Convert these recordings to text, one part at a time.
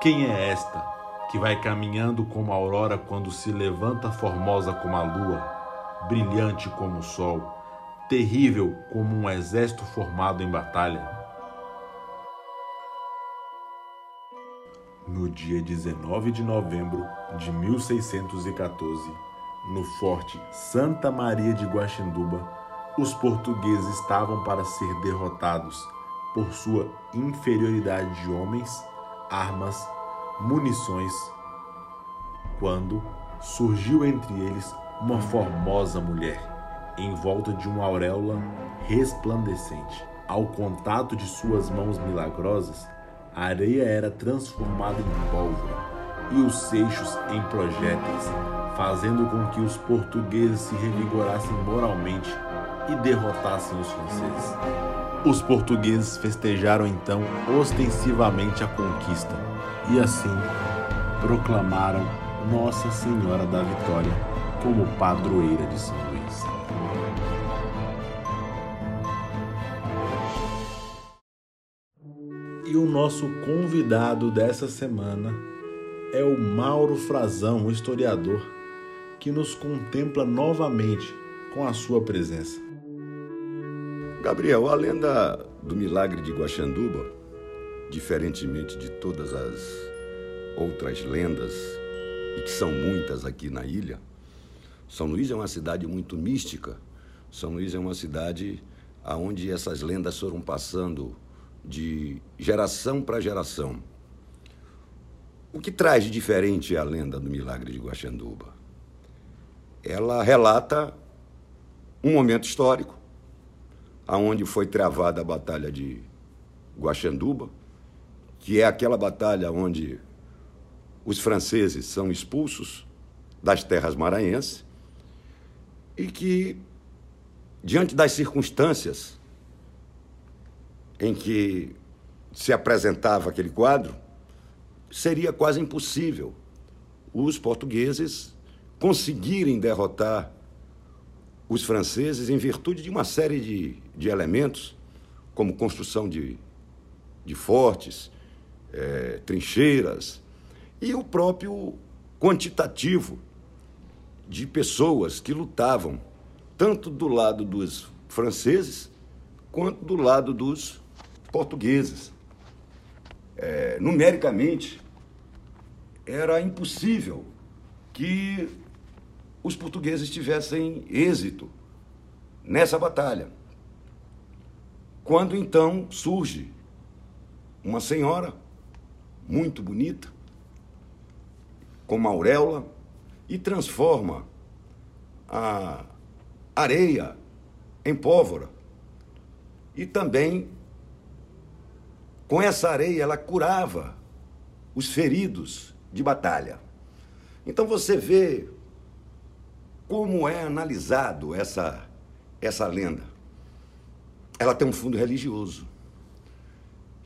Quem é esta que vai caminhando como a aurora quando se levanta formosa como a lua, brilhante como o sol, terrível como um exército formado em batalha? No dia 19 de novembro de 1614, no forte Santa Maria de Guaxinduba, os portugueses estavam para ser derrotados por sua inferioridade de homens, armas, munições, quando surgiu entre eles uma formosa mulher, em volta de uma auréola resplandecente. Ao contato de suas mãos milagrosas, a areia era transformada em pólvora e os seixos em projéteis, fazendo com que os portugueses se revigorassem moralmente e derrotassem os franceses. Os portugueses festejaram então ostensivamente a conquista e assim proclamaram Nossa Senhora da Vitória como padroeira de São Luís. E o nosso convidado dessa semana é o Mauro Frazão, um historiador, que nos contempla novamente com a sua presença. Gabriel, a lenda do milagre de Guaxanduba, diferentemente de todas as outras lendas, e que são muitas aqui na ilha, São Luís é uma cidade muito mística. São Luís é uma cidade onde essas lendas foram passando de geração para geração. O que traz de diferente a lenda do milagre de Guaxanduba? Ela relata um momento histórico, aonde foi travada a batalha de Guaxanduba, que é aquela batalha onde os franceses são expulsos das terras maranhenses e que, diante das circunstâncias em que se apresentava aquele quadro, seria quase impossível os portugueses conseguirem derrotar os franceses em virtude de uma série de, de elementos, como construção de, de fortes, é, trincheiras, e o próprio quantitativo de pessoas que lutavam, tanto do lado dos franceses quanto do lado dos portugueses. É, numericamente, era impossível que os portugueses tivessem êxito nessa batalha. Quando então surge uma senhora muito bonita, com uma auréola, e transforma a areia em pólvora. E também com essa areia, ela curava os feridos de batalha. Então você vê como é analisado essa, essa lenda. Ela tem um fundo religioso.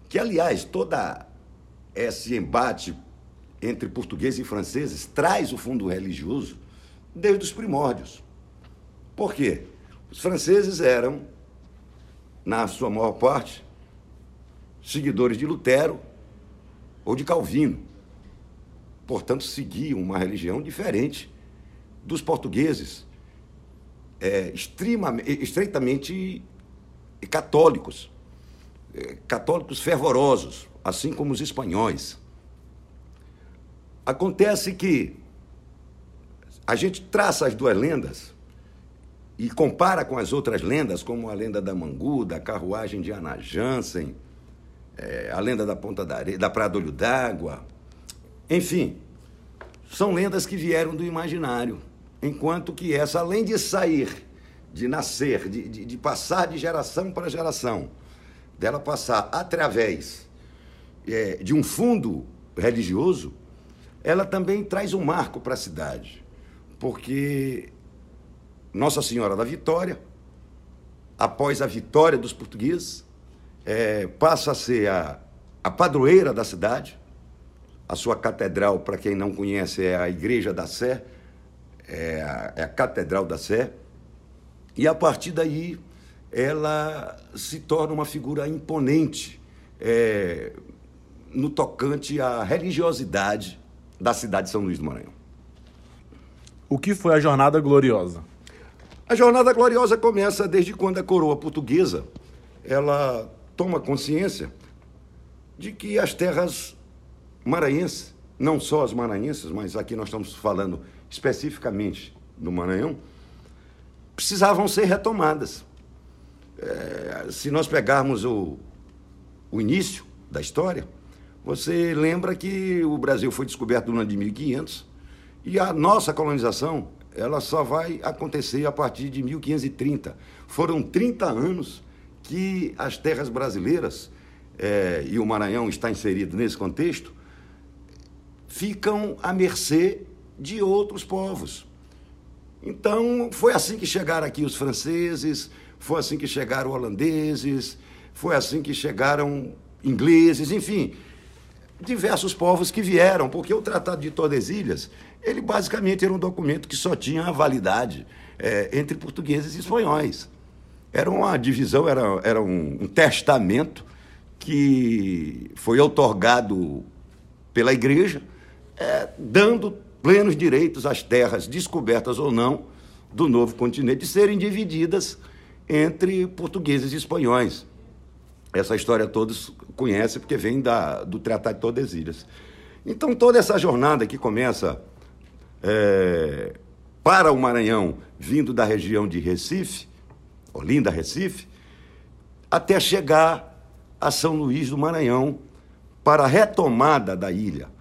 Que, aliás, toda esse embate entre portugueses e franceses traz o fundo religioso desde os primórdios. Por quê? Os franceses eram, na sua maior parte, seguidores de Lutero ou de Calvino. Portanto, seguiam uma religião diferente dos portugueses, é, extremamente, estreitamente católicos, é, católicos fervorosos, assim como os espanhóis. Acontece que a gente traça as duas lendas e compara com as outras lendas, como a lenda da Mangu, da carruagem de Ana Jansen, é, a lenda da Ponta da Areia, da Praia do Olho d'Água. Enfim, são lendas que vieram do imaginário, enquanto que essa, além de sair, de nascer, de, de, de passar de geração para geração, dela passar através é, de um fundo religioso, ela também traz um marco para a cidade, porque Nossa Senhora da Vitória, após a vitória dos portugueses, é, passa a ser a, a padroeira da cidade. A sua catedral, para quem não conhece, é a Igreja da Sé, é a, é a Catedral da Sé. E a partir daí, ela se torna uma figura imponente, é, no tocante à religiosidade da cidade de São Luís do Maranhão. O que foi a Jornada Gloriosa? A Jornada Gloriosa começa desde quando a coroa portuguesa ela toma consciência de que as terras maranhenses, não só as maranhenses, mas aqui nós estamos falando especificamente do Maranhão, precisavam ser retomadas. É, se nós pegarmos o, o início da história, você lembra que o Brasil foi descoberto no ano de 1500 e a nossa colonização ela só vai acontecer a partir de 1530. Foram 30 anos que as terras brasileiras, é, e o Maranhão está inserido nesse contexto, ficam à mercê de outros povos. Então, foi assim que chegaram aqui os franceses, foi assim que chegaram holandeses, foi assim que chegaram ingleses, enfim, diversos povos que vieram, porque o Tratado de Tordesilhas, ele basicamente era um documento que só tinha validade é, entre portugueses e espanhóis. Era uma divisão, era, era um, um testamento que foi otorgado pela igreja, é, dando plenos direitos às terras descobertas ou não do novo continente de serem divididas entre portugueses e espanhóis. Essa história todos conhecem porque vem da, do Tratado de Tordesilhas. Então, toda essa jornada que começa é, para o Maranhão, vindo da região de Recife, Olinda, Recife, até chegar a São Luís do Maranhão, para a retomada da ilha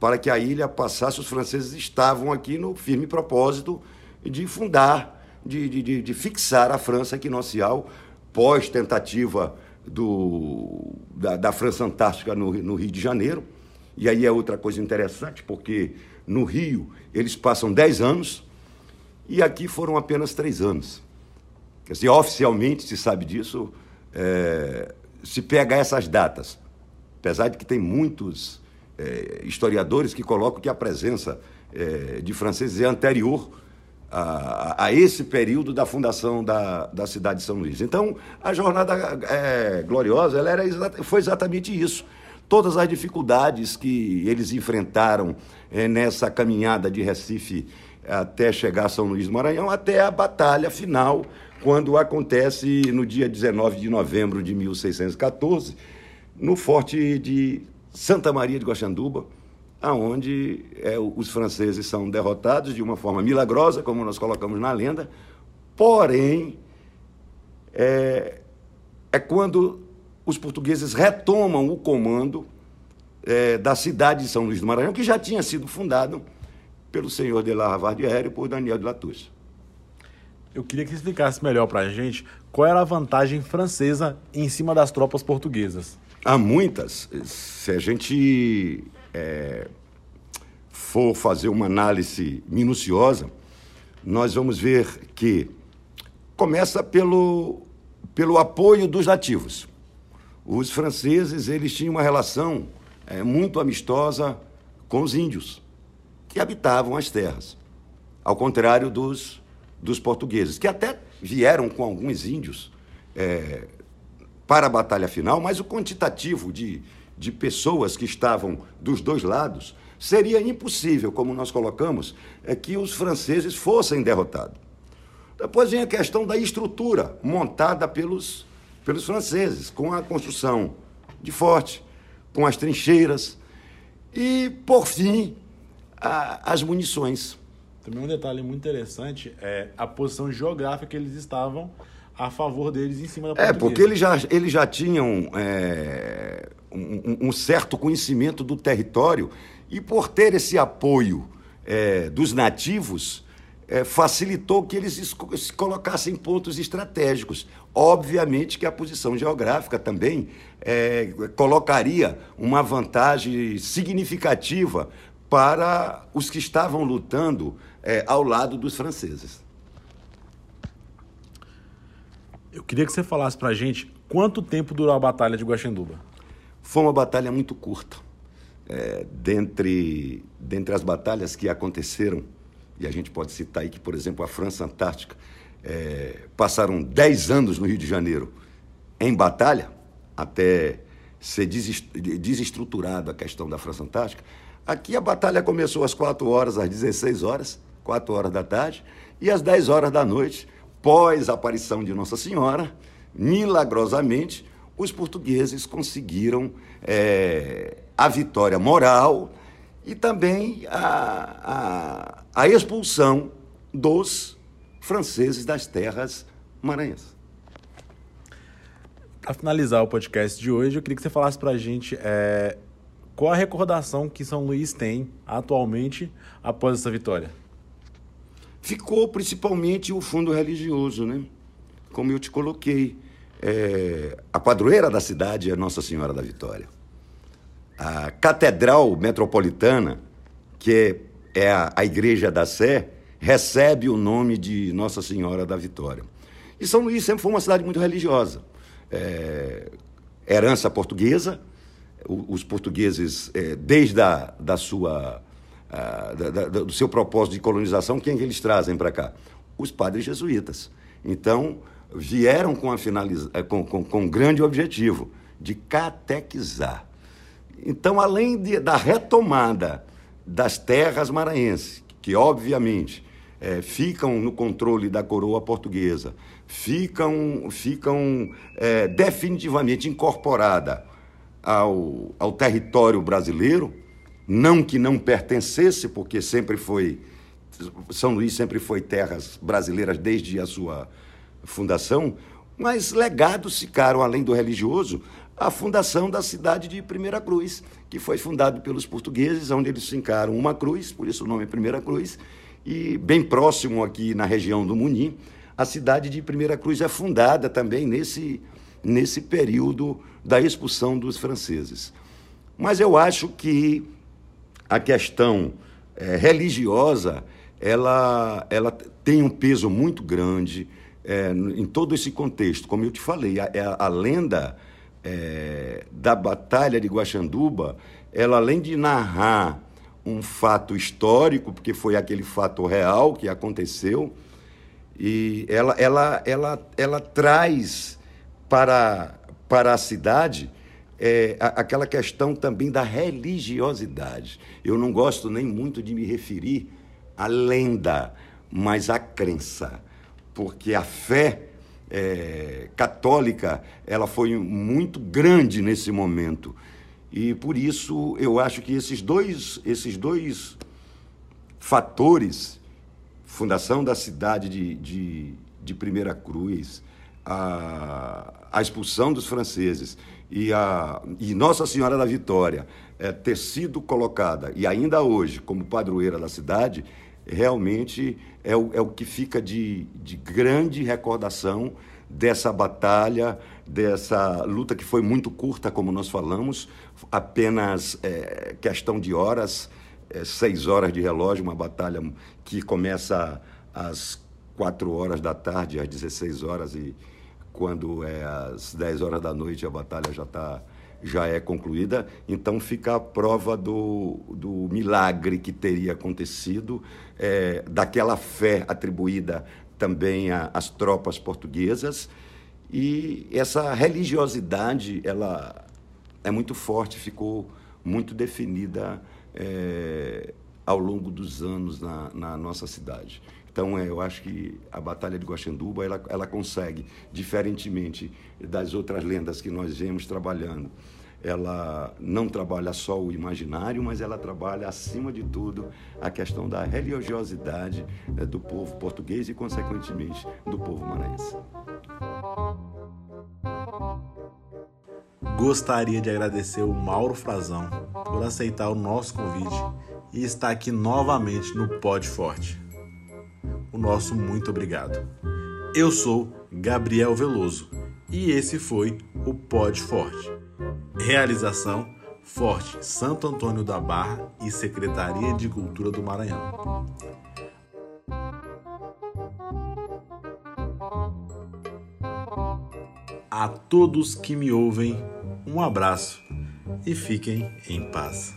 para que a ilha passasse, os franceses estavam aqui no firme propósito de fundar, de, de, de fixar a França equinocial, pós-tentativa do, da, da, França Antártica no, no Rio de Janeiro. E aí é outra coisa interessante, porque no Rio eles passam 10 anos e aqui foram apenas três anos. Quer dizer, oficialmente se sabe disso, é, se pega essas datas. Apesar de que tem muitos é, historiadores que colocam que a presença é, de franceses é anterior a, a, esse período da fundação da, da cidade de São Luís. Então, a jornada é, gloriosa ela era foi exatamente isso. Todas as dificuldades que eles enfrentaram é, nessa caminhada de Recife até chegar a São Luís do Maranhão, até a batalha final, quando acontece no dia 19 de novembro de 1614, no forte de Santa Maria de Guaxanduba, aonde é, os franceses são derrotados de uma forma milagrosa, como nós colocamos na lenda, porém é, é quando os portugueses retomam o comando é, da cidade de São Luís do Maranhão, que já tinha sido fundado pelo senhor de la Ravardière e por Daniel de Latouche. Eu queria que explicasse melhor para a gente qual era a vantagem francesa em cima das tropas portuguesas. Há muitas. Se a gente é, for fazer uma análise minuciosa, nós vamos ver que começa pelo, pelo apoio dos nativos. Os franceses eles tinham uma relação é, muito amistosa com os índios que habitavam as terras, ao contrário dos, dos portugueses, que até vieram com alguns índios é, para a batalha final, mas o quantitativo de, de pessoas que estavam dos dois lados seria impossível, como nós colocamos, é que os franceses fossem derrotados. Depois vem a questão da estrutura montada pelos, pelos franceses, com a construção de forte, com as trincheiras e, por fim, a, as munições. Também um detalhe muito interessante é a posição geográfica que eles estavam a favor deles em cima da É, porque eles já, eles já tinham é, um, um, certo conhecimento do território e por ter esse apoio é, dos nativos, é, facilitou que eles se colocassem pontos estratégicos. Obviamente que a posição geográfica também é, colocaria uma vantagem significativa para os que estavam lutando é, ao lado dos franceses. Eu queria que você falasse pra gente quanto tempo durou a Batalha de Guaxenduba. Foi uma batalha muito curta. É, dentre, dentre as batalhas que aconteceram, e a gente pode citar aí que, por exemplo, a França Antártica é, passaram 10 anos no Rio de Janeiro em batalha, até ser desestruturado a questão da França Antártica, aqui a batalha começou às 4 horas, às 16 horas, 4 horas da tarde, e às 10 horas da noite, pós a aparição de Nossa Senhora, milagrosamente, os portugueses conseguiram é, a vitória moral e também a, a, a expulsão dos franceses das terras maranhenses. Para finalizar o podcast de hoje, eu queria que você falasse para a gente é, qual a recordação que São Luís tem atualmente após essa vitória. Ficou principalmente o fundo religioso, né? Como eu te coloquei. É, a padroeira da cidade é Nossa Senhora da Vitória. A Catedral Metropolitana, que é, é a, a Igreja da Sé, recebe o nome de Nossa Senhora da Vitória. E São Luís sempre foi uma cidade muito religiosa. É, herança portuguesa, os portugueses, é, desde a, da sua, a, da, da, do seu propósito de colonização, quem é que eles trazem para cá? Os padres jesuítas. Então, vieram com, a finaliza, é, com, com, com um grande objetivo de catequizar. Então, além de, da retomada das terras maranhenses, que obviamente é, ficam no controle da coroa portuguesa, ficam, ficam é, definitivamente incorporadas ao, ao território brasileiro, não que não pertencesse, porque sempre foi São Luís sempre foi terras brasileiras desde a sua fundação, mas legados ficaram, além do religioso, a fundação da cidade de Primeira Cruz, que foi fundado pelos portugueses, onde eles fincaram uma cruz, por isso o nome é Primeira Cruz, e bem próximo aqui na região do Munim, a cidade de Primeira Cruz é fundada também nesse, nesse período da expulsão dos franceses. Mas eu acho que a questão é, religiosa ela, ela tem um peso muito grande é, em todo esse contexto. Como eu te falei, a, a, a lenda é, da Batalha de Guaxanduba, ela além de narrar um fato histórico, porque foi aquele fato real que aconteceu, e ela, ela, ela, ela traz para, para a cidade é, aquela questão também da religiosidade. Eu não gosto nem muito de me referir à lenda, mas à crença, porque a fé é, católica ela foi muito grande nesse momento. E por isso eu acho que esses dois, esses dois fatores, fundação da cidade de, de, de Primeira Cruz, a, a expulsão dos franceses e, a, e Nossa Senhora da Vitória é, ter sido colocada, e ainda hoje, como padroeira da cidade, realmente é o, é o que fica de, de grande recordação dessa batalha, dessa luta que foi muito curta, como nós falamos, apenas é, questão de horas, é, seis horas de relógio, uma batalha que começa às quatro horas da tarde, às 16 horas, e quando é às 10 horas da noite a batalha já está já é concluída, então fica a prova do, do milagre que teria acontecido, é, daquela fé atribuída também às tropas portuguesas, e essa religiosidade ela é muito forte, ficou muito definida é, ao longo dos anos na, na nossa cidade. Então, é, eu acho que a Batalha de Guaxanduba, ela, ela consegue, diferentemente das outras lendas que nós vemos trabalhando, ela não trabalha só o imaginário, mas ela trabalha, acima de tudo, a questão da religiosidade né, do povo português e, consequentemente, do povo maranhense. Gostaria de agradecer o Mauro Frazão por aceitar o nosso convite e estar aqui novamente no Pod Forte nosso muito obrigado. Eu sou Gabriel Veloso e esse foi o Pod Forte. Realização Forte Santo Antônio da Barra e Secretaria de Cultura do Maranhão. A todos que me ouvem, um abraço e fiquem em paz.